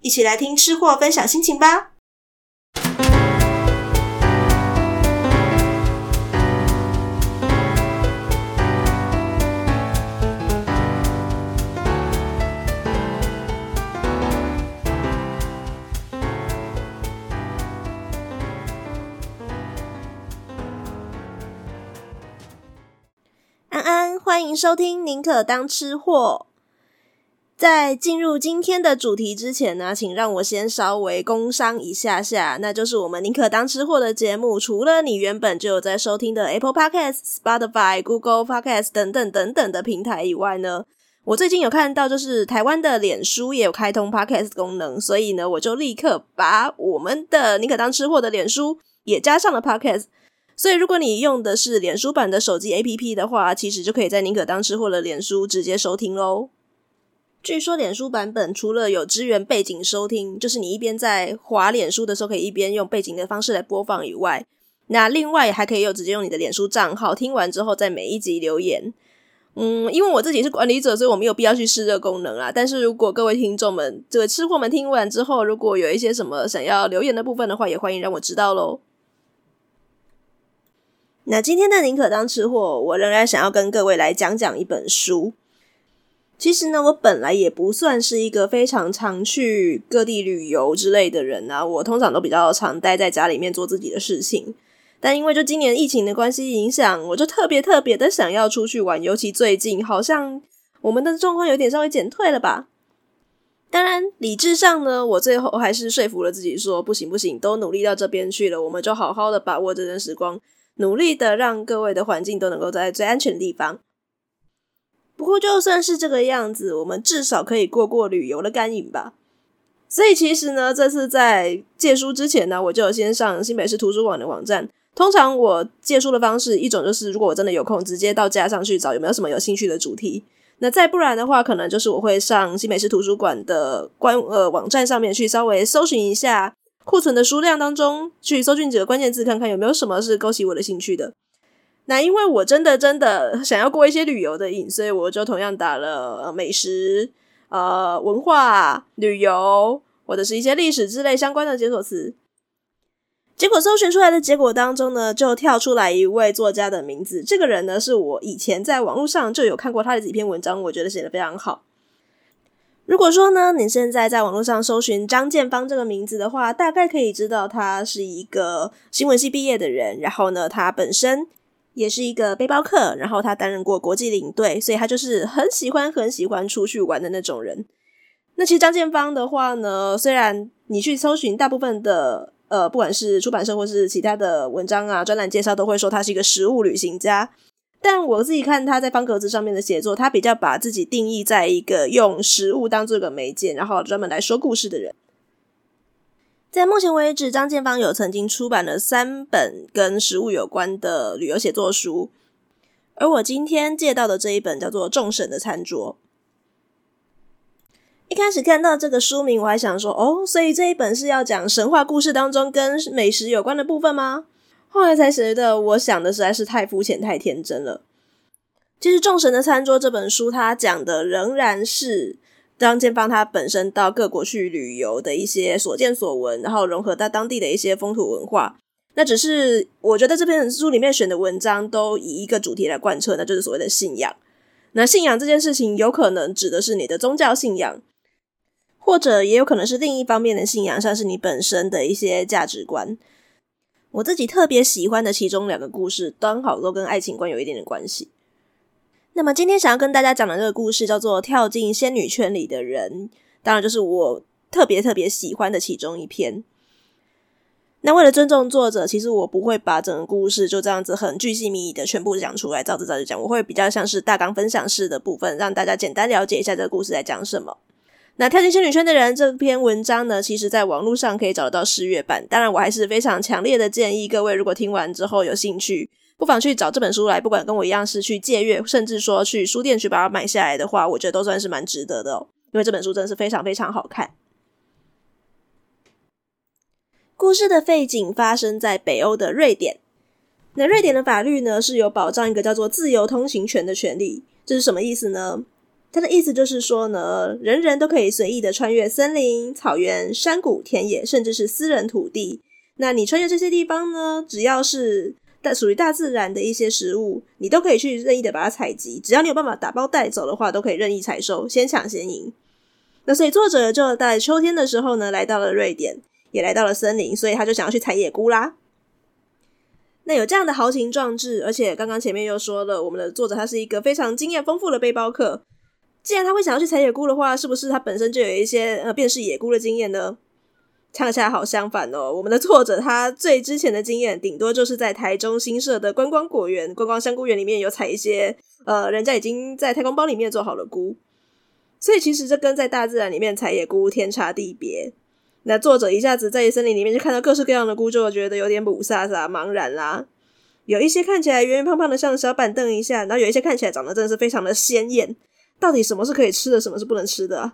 一起来听吃货分享心情吧。安安欢迎收听《宁可当吃货》。在进入今天的主题之前呢，请让我先稍微工商一下下，那就是我们《宁可当吃货》的节目，除了你原本就有在收听的 Apple Podcast、Spotify、Google Podcast 等等等等的平台以外呢，我最近有看到，就是台湾的脸书也有开通 Podcast 功能，所以呢，我就立刻把我们的《宁可当吃货》的脸书也加上了 Podcast。所以，如果你用的是脸书版的手机 APP 的话，其实就可以在宁可当吃货的脸书直接收听喽。据说脸书版本除了有支援背景收听，就是你一边在滑脸书的时候可以一边用背景的方式来播放以外，那另外还可以有直接用你的脸书账号听完之后在每一集留言。嗯，因为我自己是管理者，所以我没有必要去试这个功能啦。但是如果各位听众们、这位吃货们听完之后，如果有一些什么想要留言的部分的话，也欢迎让我知道喽。那今天的宁可当吃货，我仍然想要跟各位来讲讲一本书。其实呢，我本来也不算是一个非常常去各地旅游之类的人啊，我通常都比较常待在家里面做自己的事情。但因为就今年疫情的关系影响，我就特别特别的想要出去玩，尤其最近好像我们的状况有点稍微减退了吧。当然，理智上呢，我最后还是说服了自己说，不行不行，都努力到这边去了，我们就好好的把握这段时光。努力的让各位的环境都能够在最安全的地方。不过就算是这个样子，我们至少可以过过旅游的干瘾吧。所以其实呢，这次在借书之前呢，我就先上新北市图书馆的网站。通常我借书的方式，一种就是如果我真的有空，直接到架上去找有没有什么有兴趣的主题。那再不然的话，可能就是我会上新北市图书馆的官呃网站上面去稍微搜寻一下。库存的书量当中，去搜寻几个关键字，看看有没有什么是勾起我的兴趣的。那因为我真的真的想要过一些旅游的瘾，所以我就同样打了美食、呃文化、旅游或者是一些历史之类相关的解锁词。结果搜寻出来的结果当中呢，就跳出来一位作家的名字。这个人呢，是我以前在网络上就有看过他的几篇文章，我觉得写得非常好。如果说呢，你现在在网络上搜寻张建芳这个名字的话，大概可以知道他是一个新闻系毕业的人。然后呢，他本身也是一个背包客，然后他担任过国际领队，所以他就是很喜欢很喜欢出去玩的那种人。那其实张建芳的话呢，虽然你去搜寻大部分的呃，不管是出版社或是其他的文章啊、专栏介绍，都会说他是一个食物旅行家。但我自己看他在方格子上面的写作，他比较把自己定义在一个用食物当做一个媒介，然后专门来说故事的人。在目前为止，张建芳有曾经出版了三本跟食物有关的旅游写作书，而我今天借到的这一本叫做《众神的餐桌》。一开始看到这个书名，我还想说，哦，所以这一本是要讲神话故事当中跟美食有关的部分吗？后来才觉得，我想的实在是太肤浅、太天真了。其实，《众神的餐桌》这本书，它讲的仍然是张建芳他本身到各国去旅游的一些所见所闻，然后融合到当地的一些风土文化。那只是我觉得这篇书里面选的文章都以一个主题来贯彻，那就是所谓的信仰。那信仰这件事情，有可能指的是你的宗教信仰，或者也有可能是另一方面的信仰，像是你本身的一些价值观。我自己特别喜欢的其中两个故事，刚好都跟爱情观有一点点关系。那么今天想要跟大家讲的这个故事叫做《跳进仙女圈里的人》，当然就是我特别特别喜欢的其中一篇。那为了尊重作者，其实我不会把整个故事就这样子很巨细靡遗的全部讲出来，照着照着讲。我会比较像是大纲分享式的部分，让大家简单了解一下这个故事在讲什么。那跳进仙女圈的人这篇文章呢，其实在网络上可以找得到试阅版。当然，我还是非常强烈的建议各位，如果听完之后有兴趣，不妨去找这本书来，不管跟我一样是去借阅，甚至说去书店去把它买下来的话，我觉得都算是蛮值得的哦，因为这本书真的是非常非常好看。故事的背景发生在北欧的瑞典。那瑞典的法律呢，是有保障一个叫做自由通行权的权利。这是什么意思呢？它的意思就是说呢，人人都可以随意的穿越森林、草原、山谷、田野，甚至是私人土地。那你穿越这些地方呢，只要是大属于大自然的一些食物，你都可以去任意的把它采集。只要你有办法打包带走的话，都可以任意采收，先抢先赢。那所以作者就在秋天的时候呢，来到了瑞典。也来到了森林，所以他就想要去采野菇啦。那有这样的豪情壮志，而且刚刚前面又说了，我们的作者他是一个非常经验丰富的背包客。既然他会想要去采野菇的话，是不是他本身就有一些呃辨识野菇的经验呢？恰恰好相反哦，我们的作者他最之前的经验，顶多就是在台中新设的观光果园、观光香菇园里面有采一些呃人家已经在太空包里面做好了菇。所以其实这跟在大自然里面采野菇天差地别。那作者一下子在森林里面就看到各式各样的菇，就觉得有点雾煞煞、茫然啦。有一些看起来圆圆胖胖的，像小板凳一下；然后有一些看起来长得真的是非常的鲜艳。到底什么是可以吃的，什么是不能吃的？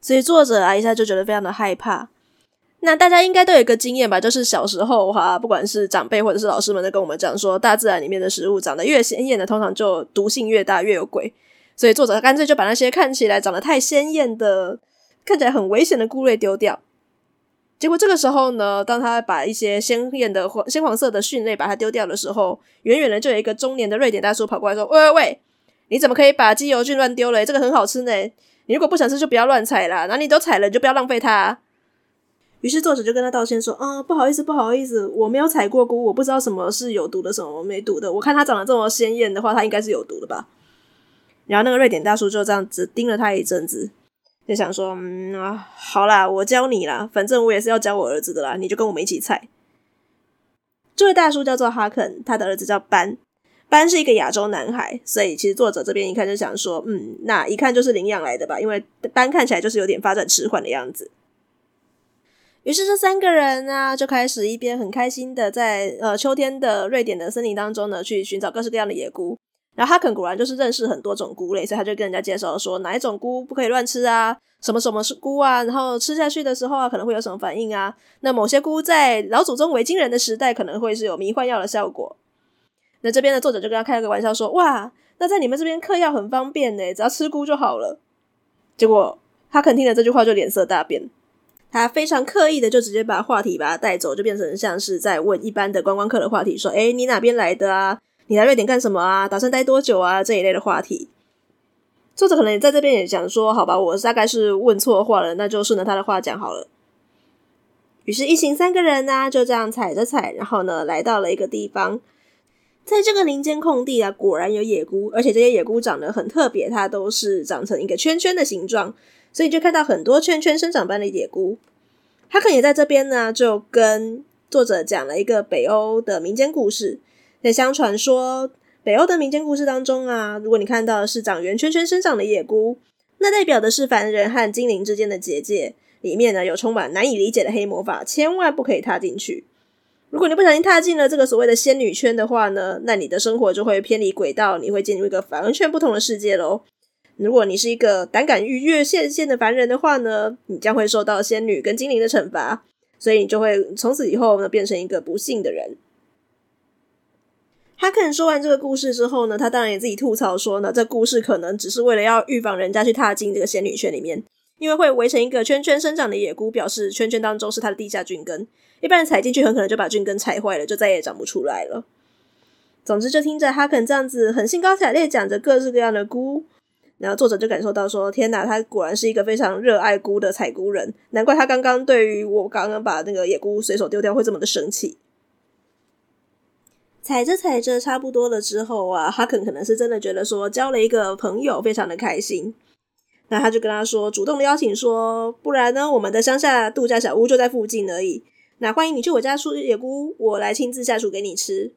所以作者啊，一下就觉得非常的害怕。那大家应该都有一个经验吧，就是小时候哈，不管是长辈或者是老师们在跟我们讲说，大自然里面的食物长得越鲜艳的，通常就毒性越大，越有鬼。所以作者干脆就把那些看起来长得太鲜艳的。看起来很危险的菇类丢掉，结果这个时候呢，当他把一些鲜艳的黄鲜黄色的蕈类把它丢掉的时候，远远的就有一个中年的瑞典大叔跑过来说：“喂喂喂，你怎么可以把鸡油菌乱丢了？这个很好吃呢！你如果不想吃，就不要乱采啦。那你都采了，你就不要浪费它。”于是作者就跟他道歉说：“啊，不好意思，不好意思，我没有采过菇，我不知道什么是有毒的，什么没毒的。我看它长得这么鲜艳的话，它应该是有毒的吧？”然后那个瑞典大叔就这样子盯了他一阵子。就想说，嗯啊，好啦，我教你啦，反正我也是要教我儿子的啦，你就跟我们一起采。这位大叔叫做哈肯，他的儿子叫班，班是一个亚洲男孩，所以其实作者这边一看就想说，嗯，那一看就是领养来的吧，因为班看起来就是有点发展迟缓的样子。于是这三个人啊，就开始一边很开心的在呃秋天的瑞典的森林当中呢，去寻找各式各样的野菇。然后哈肯果然就是认识很多种菇类，所以他就跟人家介绍说哪一种菇不可以乱吃啊，什么什么是菇啊，然后吃下去的时候啊可能会有什么反应啊。那某些菇在老祖宗维京人的时代可能会是有迷幻药的效果。那这边的作者就跟他开了个玩笑说：“哇，那在你们这边嗑药很方便呢，只要吃菇就好了。”结果哈肯听了这句话就脸色大变，他非常刻意的就直接把话题把他带走，就变成像是在问一般的观光客的话题，说：“诶，你哪边来的啊？”你来瑞典干什么啊？打算待多久啊？这一类的话题，作者可能也在这边也讲说，好吧，我大概是问错话了，那就顺着他的话讲好了。于是，一行三个人呢、就这样踩着踩，然后呢，来到了一个地方，在这个林间空地啊，果然有野菇，而且这些野菇长得很特别，它都是长成一个圈圈的形状，所以就看到很多圈圈生长般的野菇。他可能也在这边呢，就跟作者讲了一个北欧的民间故事。在相传说，北欧的民间故事当中啊，如果你看到的是长圆圈圈生长的野菇，那代表的是凡人和精灵之间的结界，里面呢有充满难以理解的黑魔法，千万不可以踏进去。如果你不小心踏进了这个所谓的仙女圈的话呢，那你的生活就会偏离轨道，你会进入一个完全不同的世界喽。如果你是一个胆敢逾越线线的凡人的话呢，你将会受到仙女跟精灵的惩罚，所以你就会从此以后呢变成一个不幸的人。哈肯说完这个故事之后呢，他当然也自己吐槽说呢，这故事可能只是为了要预防人家去踏进这个仙女圈里面，因为会围成一个圈圈生长的野菇，表示圈圈当中是它的地下菌根，一般人踩进去很可能就把菌根踩坏了，就再也长不出来了。总之，就听着哈肯这样子很兴高采烈讲着各式各样的菇，然后作者就感受到说，天哪，他果然是一个非常热爱菇的采菇人，难怪他刚刚对于我刚刚把那个野菇随手丢掉会这么的生气。踩着踩着差不多了之后啊，哈肯可能是真的觉得说交了一个朋友，非常的开心。那他就跟他说，主动的邀请说，不然呢，我们的乡下度假小屋就在附近而已。那欢迎你去我家出野菇，我来亲自下厨给你吃。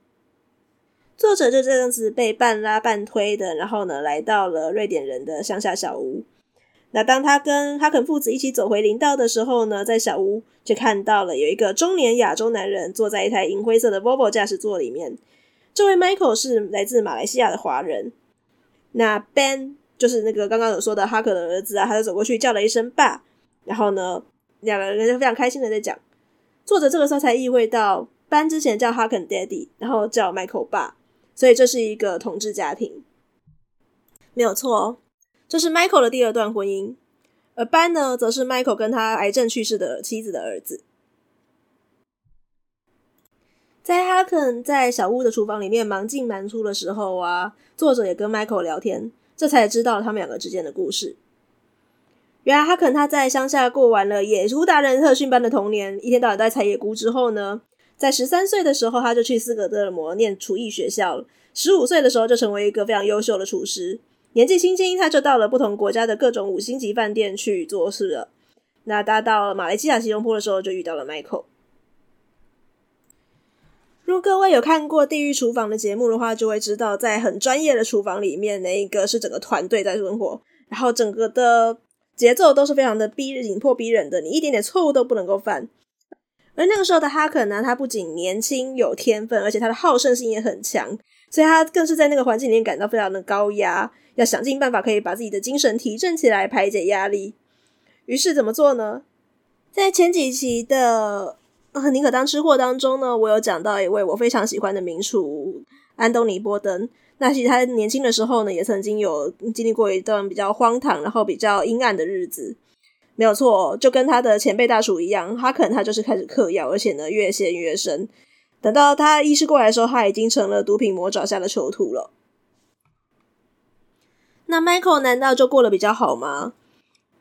作者就这样子被半拉半推的，然后呢，来到了瑞典人的乡下小屋。那当他跟哈肯父子一起走回林道的时候呢，在小屋就看到了有一个中年亚洲男人坐在一台银灰色的 Volvo 驾驶座里面。这位 Michael 是来自马来西亚的华人。那 Ben 就是那个刚刚有说的哈肯的儿子啊，他就走过去叫了一声爸，然后呢，两个人就非常开心的在讲。作者这个时候才意会到，Ben 之前叫哈肯 Daddy，然后叫 Michael 爸，所以这是一个同志家庭，没有错哦。这是 Michael 的第二段婚姻，而班呢，则是 Michael 跟他癌症去世的妻子的儿子。在哈肯在小屋的厨房里面忙进忙出的时候啊，作者也跟 Michael 聊天，这才知道他们两个之间的故事。原来哈肯他在乡下过完了野猪达人特训班的童年，一天到晚在采野菇之后呢，在十三岁的时候他就去斯德哥尔摩念厨艺学校了，十五岁的时候就成为一个非常优秀的厨师。年纪轻轻，他就到了不同国家的各种五星级饭店去做事了。那他到马来西亚吉隆坡的时候，就遇到了 Michael。如果各位有看过《地狱厨房》的节目的话，就会知道，在很专业的厨房里面，那一个是整个团队在生活，然后整个的节奏都是非常的逼紧迫逼人的，你一点点错误都不能够犯。而那个时候的哈肯呢，他不仅年轻有天分，而且他的好胜心也很强，所以他更是在那个环境里面感到非常的高压。要想尽办法可以把自己的精神提振起来，排解压力。于是怎么做呢？在前几期的《宁可当吃货》当中呢，我有讲到一位我非常喜欢的名厨安东尼·波登。那其实他年轻的时候呢，也曾经有经历过一段比较荒唐，然后比较阴暗的日子。没有错，就跟他的前辈大厨一样，哈肯他就是开始嗑药，而且呢越陷越深。等到他意识过来的时候，他已经成了毒品魔爪下的囚徒了。那 Michael 难道就过得比较好吗？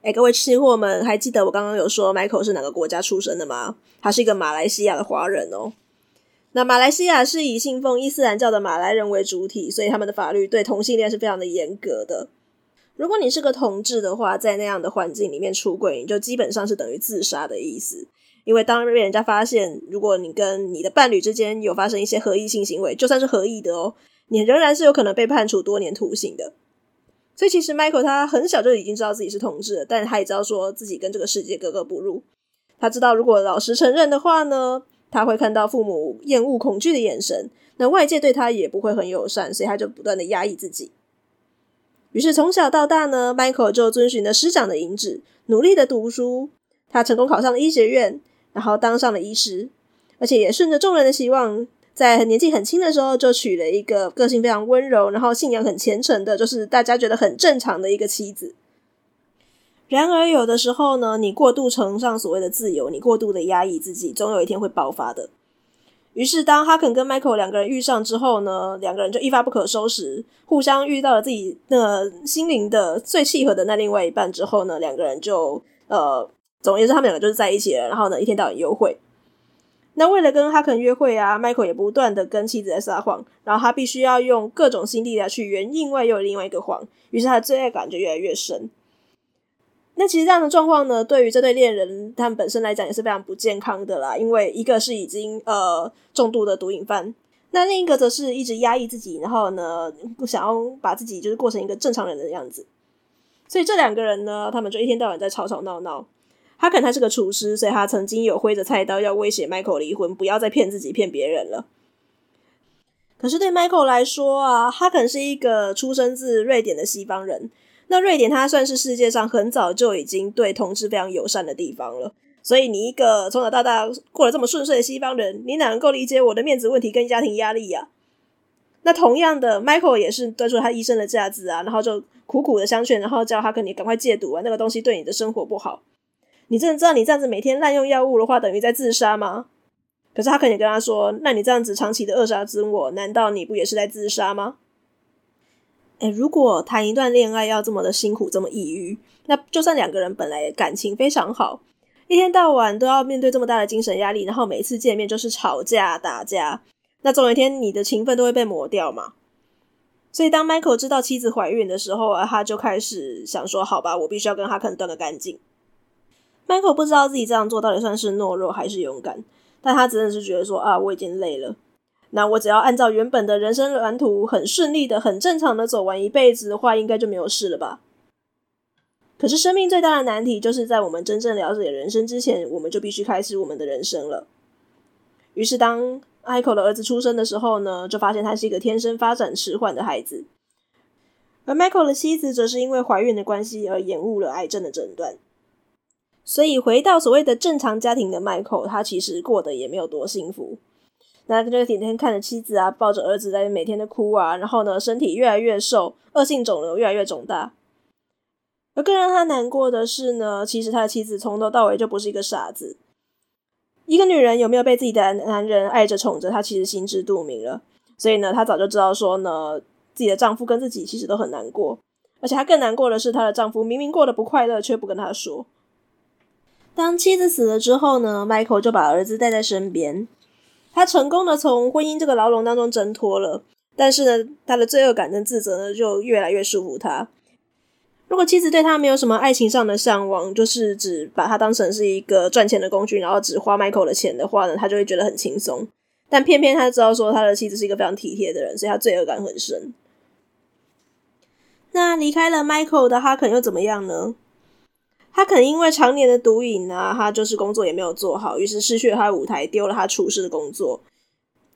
哎，各位吃货们，还记得我刚刚有说 Michael 是哪个国家出生的吗？他是一个马来西亚的华人哦。那马来西亚是以信奉伊斯兰教的马来人为主体，所以他们的法律对同性恋是非常的严格的。如果你是个同志的话，在那样的环境里面出轨，你就基本上是等于自杀的意思。因为当被人家发现，如果你跟你的伴侣之间有发生一些合意性行为，就算是合意的哦，你仍然是有可能被判处多年徒刑的。所以其实 Michael 他很小就已经知道自己是同志了，但他也知道说自己跟这个世界格格不入。他知道如果老实承认的话呢，他会看到父母厌恶、恐惧的眼神，那外界对他也不会很友善，所以他就不断的压抑自己。于是从小到大呢，Michael 就遵循了师长的引旨，努力的读书。他成功考上了医学院，然后当上了医师，而且也顺着众人的希望。在年纪很轻的时候，就娶了一个个性非常温柔，然后信仰很虔诚的，就是大家觉得很正常的一个妻子。然而，有的时候呢，你过度崇尚所谓的自由，你过度的压抑自己，总有一天会爆发的。于是，当哈肯跟 Michael 两个人遇上之后呢，两个人就一发不可收拾，互相遇到了自己那个心灵的最契合的那另外一半之后呢，两个人就呃，总而言之，他们两个就是在一起了。然后呢，一天到晚幽会。那为了跟哈肯约会啊，Michael 也不断的跟妻子在撒谎，然后他必须要用各种心力量去圆另外又另外一个谎，于是他的罪恶感就越来越深。那其实这样的状况呢，对于这对恋人他们本身来讲也是非常不健康的啦，因为一个是已经呃重度的毒瘾犯，那另一个则是一直压抑自己，然后呢不想要把自己就是过成一个正常人的样子，所以这两个人呢，他们就一天到晚在吵吵闹闹。哈肯他是个厨师，所以他曾经有挥着菜刀要威胁 Michael 离婚，不要再骗自己骗别人了。可是对 Michael 来说啊，哈肯是一个出生自瑞典的西方人，那瑞典它算是世界上很早就已经对同志非常友善的地方了。所以你一个从小到大过得这么顺遂的西方人，你哪能够理解我的面子问题跟家庭压力呀？那同样的，Michael 也是端出他医生的架子啊，然后就苦苦的相劝，然后叫他跟你赶快戒毒啊，那个东西对你的生活不好。你真的知道你这样子每天滥用药物的话，等于在自杀吗？可是他肯定跟他说：“那你这样子长期的扼杀自我，难道你不也是在自杀吗？”诶，如果谈一段恋爱要这么的辛苦，这么抑郁，那就算两个人本来感情非常好，一天到晚都要面对这么大的精神压力，然后每次见面就是吵架打架，那总有一天你的情分都会被磨掉嘛。所以当 Michael 知道妻子怀孕的时候啊，他就开始想说：“好吧，我必须要跟哈肯断个干净。” Michael 不知道自己这样做到底算是懦弱还是勇敢，但他真的是觉得说：“啊，我已经累了，那我只要按照原本的人生蓝图，很顺利的、很正常的走完一辈子的话，应该就没有事了吧？”可是生命最大的难题就是在我们真正了解人生之前，我们就必须开始我们的人生了。于是当 Michael 的儿子出生的时候呢，就发现他是一个天生发展迟缓的孩子，而 Michael 的妻子则是因为怀孕的关系而延误了癌症的诊断。所以回到所谓的正常家庭的 Michael，他其实过得也没有多幸福。那他就天天看着妻子啊，抱着儿子在每天的哭啊，然后呢，身体越来越瘦，恶性肿瘤越来越肿大。而更让他难过的是呢，其实他的妻子从头到尾就不是一个傻子。一个女人有没有被自己的男人爱着宠着，她其实心知肚明了。所以呢，她早就知道说呢，自己的丈夫跟自己其实都很难过，而且她更难过的是，她的丈夫明明过得不快乐，却不跟她说。当妻子死了之后呢，Michael 就把儿子带在身边，他成功的从婚姻这个牢笼当中挣脱了。但是呢，他的罪恶感跟自责呢，就越来越束缚他。如果妻子对他没有什么爱情上的向往，就是只把他当成是一个赚钱的工具，然后只花 Michael 的钱的话呢，他就会觉得很轻松。但偏偏他知道说他的妻子是一个非常体贴的人，所以他罪恶感很深。那离开了 Michael 的哈肯又怎么样呢？他可能因为常年的毒瘾啊，他就是工作也没有做好，于是失去了他的舞台，丢了他厨师的工作。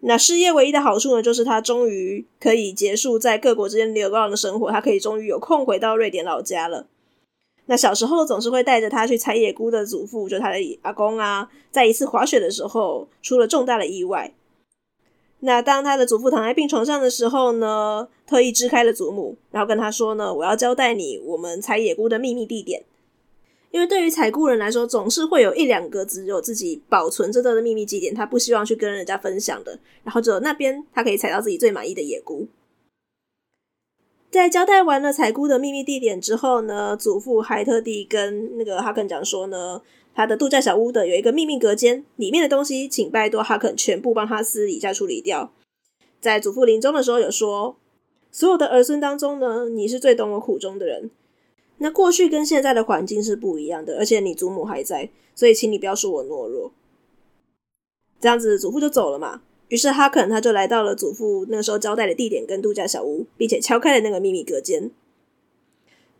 那失业唯一的好处呢，就是他终于可以结束在各国之间流浪的生活，他可以终于有空回到瑞典老家了。那小时候总是会带着他去采野菇的祖父，就他的阿公啊，在一次滑雪的时候出了重大的意外。那当他的祖父躺在病床上的时候呢，特意支开了祖母，然后跟他说呢：“我要交代你，我们采野菇的秘密地点。”因为对于采菇人来说，总是会有一两个只有自己保存着的秘密基点，他不希望去跟人家分享的。然后只有那边他可以采到自己最满意的野菇。在交代完了采菇的秘密地点之后呢，祖父还特地跟那个哈肯讲说呢，他的度假小屋的有一个秘密隔间，里面的东西请拜托哈肯全部帮他私底下处理掉。在祖父临终的时候有说，所有的儿孙当中呢，你是最懂我苦衷的人。那过去跟现在的环境是不一样的，而且你祖母还在，所以请你不要说我懦弱。这样子，祖父就走了嘛。于是哈肯他就来到了祖父那个时候交代的地点跟度假小屋，并且敲开了那个秘密隔间。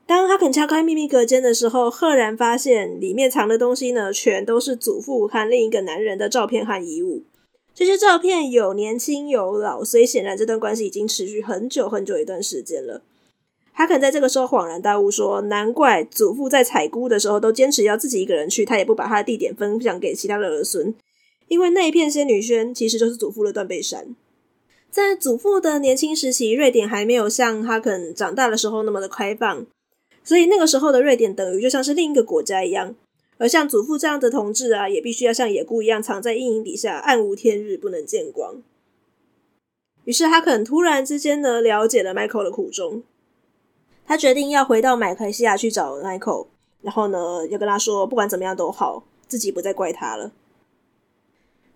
当哈肯敲开秘密隔间的时候，赫然发现里面藏的东西呢，全都是祖父和另一个男人的照片和遗物。这些照片有年轻有老，所以显然这段关系已经持续很久很久一段时间了。哈肯在这个时候恍然大悟，说：“难怪祖父在采菇的时候都坚持要自己一个人去，他也不把他的地点分享给其他的儿孙，因为那一片仙女轩其实就是祖父的断背山。在祖父的年轻时期，瑞典还没有像哈肯长大的时候那么的开放，所以那个时候的瑞典等于就像是另一个国家一样。而像祖父这样的同志啊，也必须要像野菇一样藏在阴影底下，暗无天日，不能见光。于是哈肯突然之间呢，了解了 Michael 的苦衷。”他决定要回到马来西亚去找 Michael，然后呢，要跟他说，不管怎么样都好，自己不再怪他了。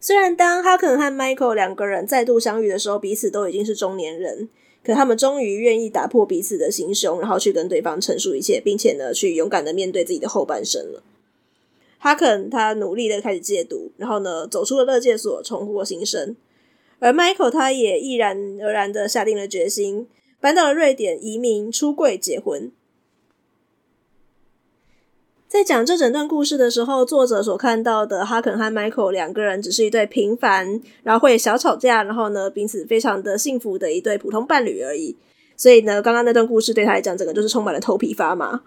虽然当哈肯和 Michael 两个人再度相遇的时候，彼此都已经是中年人，可他们终于愿意打破彼此的心胸，然后去跟对方陈述一切，并且呢，去勇敢的面对自己的后半生了。哈肯他努力的开始戒毒，然后呢，走出了乐戒所，重获新生。而 Michael 他也毅然而然的下定了决心。搬到了瑞典，移民、出柜、结婚。在讲这整段故事的时候，作者所看到的哈肯和 Michael 两个人只是一对平凡，然后会小吵架，然后呢，彼此非常的幸福的一对普通伴侣而已。所以呢，刚刚那段故事对他来讲，整个就是充满了头皮发麻，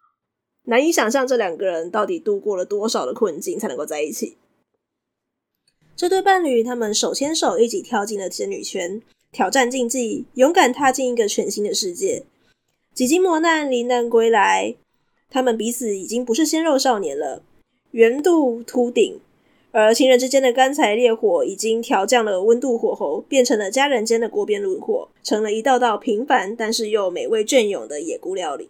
难以想象这两个人到底度过了多少的困境才能够在一起。这对伴侣，他们手牵手一起跳进了仙女圈。挑战禁忌，勇敢踏进一个全新的世界。几经磨难，罹难归来，他们彼此已经不是鲜肉少年了，圆肚秃顶。而情人之间的干柴烈火已经调降了温度火候，变成了家人间的锅边炉火，成了一道道平凡但是又美味隽永的野菇料理。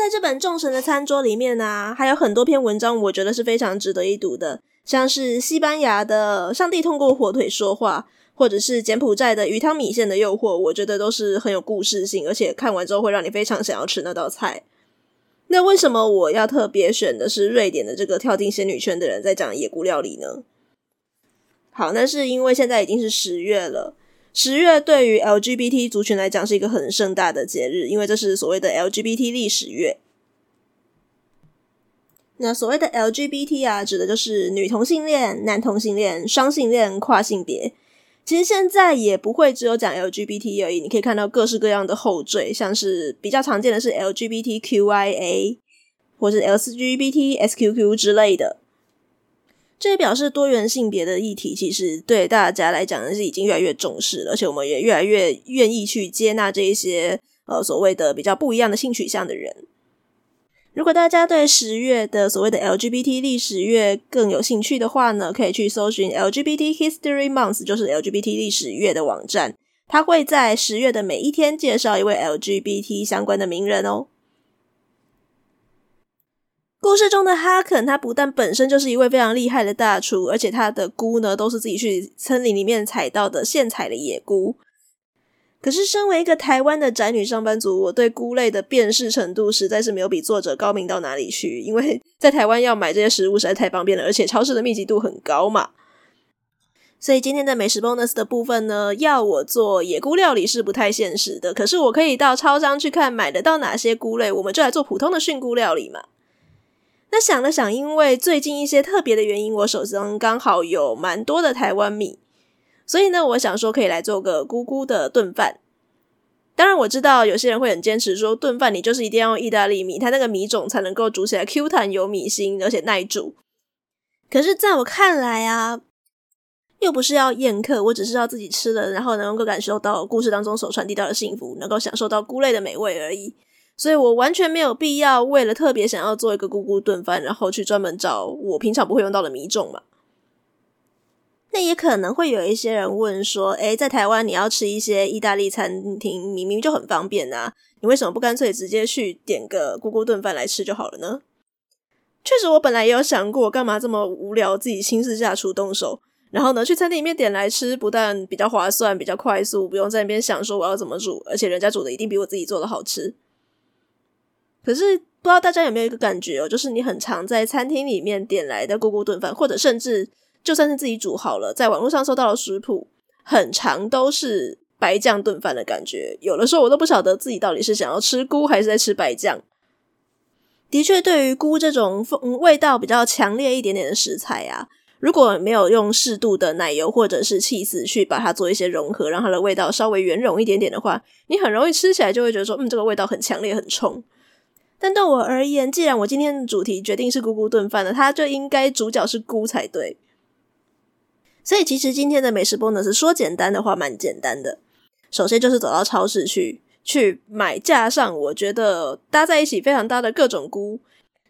在这本《众神的餐桌》里面啊，还有很多篇文章，我觉得是非常值得一读的，像是西班牙的《上帝通过火腿说话》，或者是柬埔寨的《鱼汤米线的诱惑》，我觉得都是很有故事性，而且看完之后会让你非常想要吃那道菜。那为什么我要特别选的是瑞典的这个跳进仙女圈的人在讲野菇料理呢？好，那是因为现在已经是十月了。十月对于 LGBT 族群来讲是一个很盛大的节日，因为这是所谓的 LGBT 历史月。那所谓的 LGBT 啊，指的就是女同性恋、男同性恋、双性恋、跨性别。其实现在也不会只有讲 LGBT 而已，你可以看到各式各样的后缀，像是比较常见的是 LGBTQIA 或是 LGBTSQQ 之类的。这也表示多元性别的议题，其实对大家来讲是已经越来越重视了，而且我们也越来越愿意去接纳这一些呃所谓的比较不一样的性取向的人。如果大家对十月的所谓的 LGBT 历史月更有兴趣的话呢，可以去搜寻 LGBT History Month，就是 LGBT 历史月的网站，它会在十月的每一天介绍一位 LGBT 相关的名人哦。故事中的哈肯，他不但本身就是一位非常厉害的大厨，而且他的菇呢都是自己去森林里面采到的现采的野菇。可是，身为一个台湾的宅女上班族，我对菇类的辨识程度实在是没有比作者高明到哪里去。因为在台湾要买这些食物实在太方便了，而且超市的密集度很高嘛。所以今天的美食 bonus 的部分呢，要我做野菇料理是不太现实的。可是我可以到超商去看买得到哪些菇类，我们就来做普通的菌菇料理嘛。那想了想，因为最近一些特别的原因，我手上刚好有蛮多的台湾米，所以呢，我想说可以来做个菇菇的炖饭。当然，我知道有些人会很坚持说，炖饭你就是一定要用意大利米，它那个米种才能够煮起来 Q 弹有米心，而且耐煮。可是，在我看来啊，又不是要宴客，我只是要自己吃了，然后能够感受到故事当中所传递到的幸福，能够享受到菇类的美味而已。所以我完全没有必要为了特别想要做一个菇菇炖饭，然后去专门找我平常不会用到的米种嘛。那也可能会有一些人问说：“诶，在台湾你要吃一些意大利餐厅，明明就很方便啊，你为什么不干脆直接去点个菇菇炖饭来吃就好了呢？”确实，我本来也有想过，干嘛这么无聊，自己亲自下厨动手，然后呢去餐厅里面点来吃，不但比较划算、比较快速，不用在那边想说我要怎么煮，而且人家煮的一定比我自己做的好吃。可是不知道大家有没有一个感觉哦，就是你很常在餐厅里面点来的菇菇炖饭，或者甚至就算是自己煮好了，在网络上搜到的食谱，很常都是白酱炖饭的感觉。有的时候我都不晓得自己到底是想要吃菇还是在吃白酱。的确，对于菇这种风味道比较强烈一点点的食材啊，如果没有用适度的奶油或者是气死去把它做一些融合，让它的味道稍微圆融一点点的话，你很容易吃起来就会觉得说，嗯，这个味道很强烈，很冲。但对我而言，既然我今天的主题决定是菇菇炖饭了，它就应该主角是菇才对。所以其实今天的美食 bonus 说简单的话，蛮简单的。首先就是走到超市去，去买架上我觉得搭在一起非常搭的各种菇，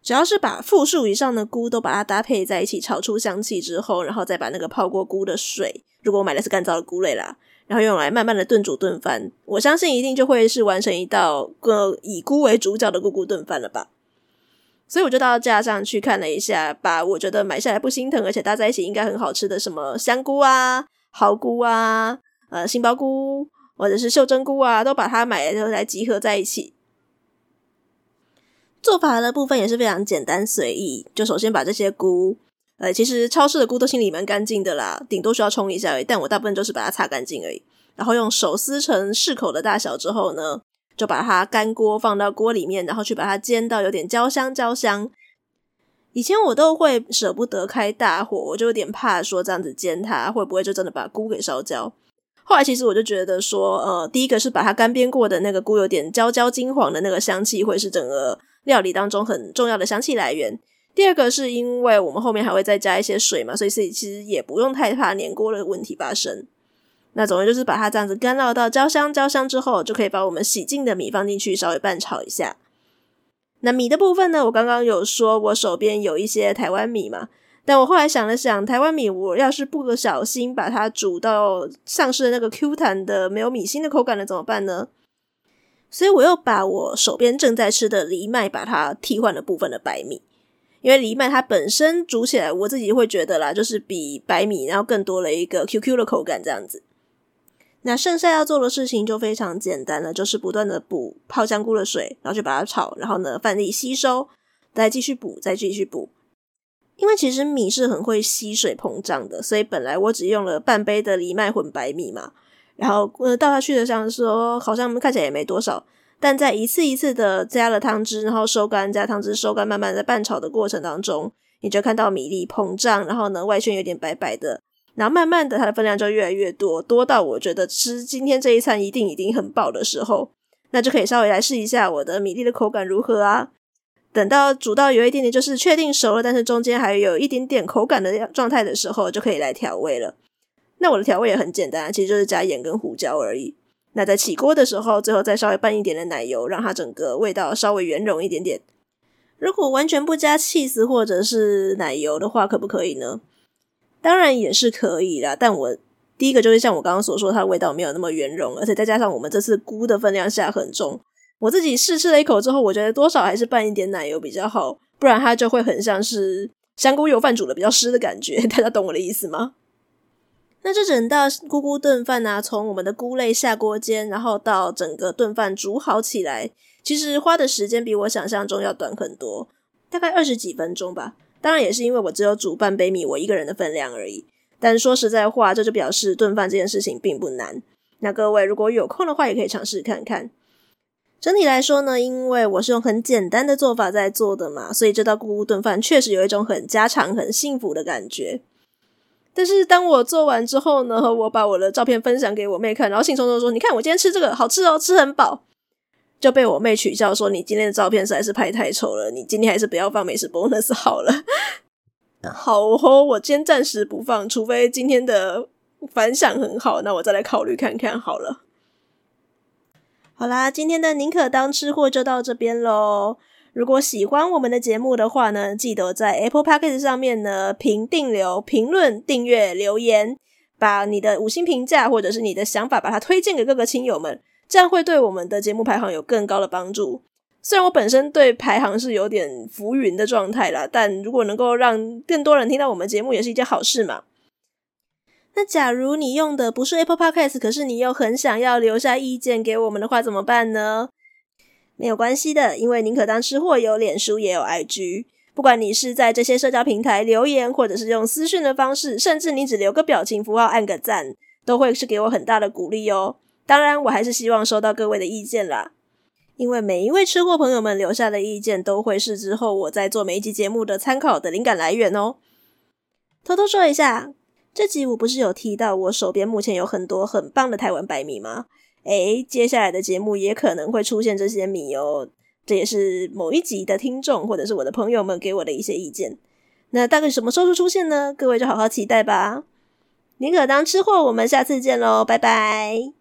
只要是把复数以上的菇都把它搭配在一起，炒出香气之后，然后再把那个泡过菇的水，如果我买的是干燥的菇类啦。然后用来慢慢的炖煮炖饭，我相信一定就会是完成一道个以菇为主角的菇菇炖饭了吧。所以我就到架上去看了一下，把我觉得买下来不心疼，而且搭在一起应该很好吃的什么香菇啊、蚝菇啊、呃杏鲍菇或者是袖珍菇啊，都把它买来来集合在一起。做法的部分也是非常简单随意，就首先把这些菇。呃，其实超市的菇都清理蛮干净的啦，顶多需要冲一下而已。但我大部分就是把它擦干净而已，然后用手撕成适口的大小之后呢，就把它干锅放到锅里面，然后去把它煎到有点焦香焦香。以前我都会舍不得开大火，我就有点怕说这样子煎它会不会就真的把菇给烧焦。后来其实我就觉得说，呃，第一个是把它干煸过的那个菇有点焦焦金黄的那个香气，会是整个料理当中很重要的香气来源。第二个是因为我们后面还会再加一些水嘛，所以其实也不用太怕粘锅的问题发生。那总之就是把它这样子干烙到焦香焦香之后，就可以把我们洗净的米放进去，稍微拌炒一下。那米的部分呢，我刚刚有说我手边有一些台湾米嘛，但我后来想了想，台湾米我要是不小心把它煮到丧失了那个 Q 弹的没有米心的口感了怎么办呢？所以我又把我手边正在吃的藜麦，把它替换了部分的白米。因为藜麦它本身煮起来，我自己会觉得啦，就是比白米然后更多了一个 QQ 的口感这样子。那剩下要做的事情就非常简单了，就是不断的补泡香菇的水，然后去把它炒，然后呢饭粒吸收，再继续补，再继续补。因为其实米是很会吸水膨胀的，所以本来我只用了半杯的藜麦混白米嘛，然后呃倒下去的像说好像看起来也没多少。但在一次一次的加了汤汁，然后收干，加汤汁收干，慢慢在拌炒的过程当中，你就看到米粒膨胀，然后呢外圈有点白白的，然后慢慢的它的分量就越来越多，多到我觉得吃今天这一餐一定一定很饱的时候，那就可以稍微来试一下我的米粒的口感如何啊。等到煮到有一点点就是确定熟了，但是中间还有一点点口感的状态的时候，就可以来调味了。那我的调味也很简单，其实就是加盐跟胡椒而已。那在起锅的时候，最后再稍微拌一点的奶油，让它整个味道稍微圆融一点点。如果完全不加 cheese 或者是奶油的话，可不可以呢？当然也是可以啦。但我第一个就是像我刚刚所说，它的味道没有那么圆融，而且再加上我们这次菇的分量下很重，我自己试吃了一口之后，我觉得多少还是拌一点奶油比较好，不然它就会很像是香菇油饭煮的比较湿的感觉。大家懂我的意思吗？那这整道菇菇炖饭呢，从我们的菇类下锅煎，然后到整个炖饭煮好起来，其实花的时间比我想象中要短很多，大概二十几分钟吧。当然也是因为我只有煮半杯米，我一个人的分量而已。但说实在话，这就表示炖饭这件事情并不难。那各位如果有空的话，也可以尝试看看。整体来说呢，因为我是用很简单的做法在做的嘛，所以这道菇菇炖饭确实有一种很家常、很幸福的感觉。但是当我做完之后呢，我把我的照片分享给我妹看，然后兴冲冲说：“你看我今天吃这个好吃哦，吃很饱。”就被我妹取笑说：“你今天的照片实在是拍太丑了，你今天还是不要放美食 bonus 好了。”好哦，我今天暂时不放，除非今天的反响很好，那我再来考虑看看好了。好啦，今天的宁可当吃货就到这边喽。如果喜欢我们的节目的话呢，记得在 Apple Podcast 上面呢评定留、评论、订阅、留言，把你的五星评价或者是你的想法，把它推荐给各个亲友们，这样会对我们的节目排行有更高的帮助。虽然我本身对排行是有点浮云的状态啦，但如果能够让更多人听到我们节目，也是一件好事嘛。那假如你用的不是 Apple Podcast，可是你又很想要留下意见给我们的话，怎么办呢？没有关系的，因为宁可当吃货有脸书也有 IG，不管你是在这些社交平台留言，或者是用私讯的方式，甚至你只留个表情符号按个赞，都会是给我很大的鼓励哦。当然，我还是希望收到各位的意见啦，因为每一位吃货朋友们留下的意见，都会是之后我在做每一集节目的参考的灵感来源哦。偷偷说一下，这集我不是有提到我手边目前有很多很棒的台湾白米吗？哎，接下来的节目也可能会出现这些米哦，这也是某一集的听众或者是我的朋友们给我的一些意见。那大概什么时候出现呢？各位就好好期待吧。宁可当吃货，我们下次见喽，拜拜。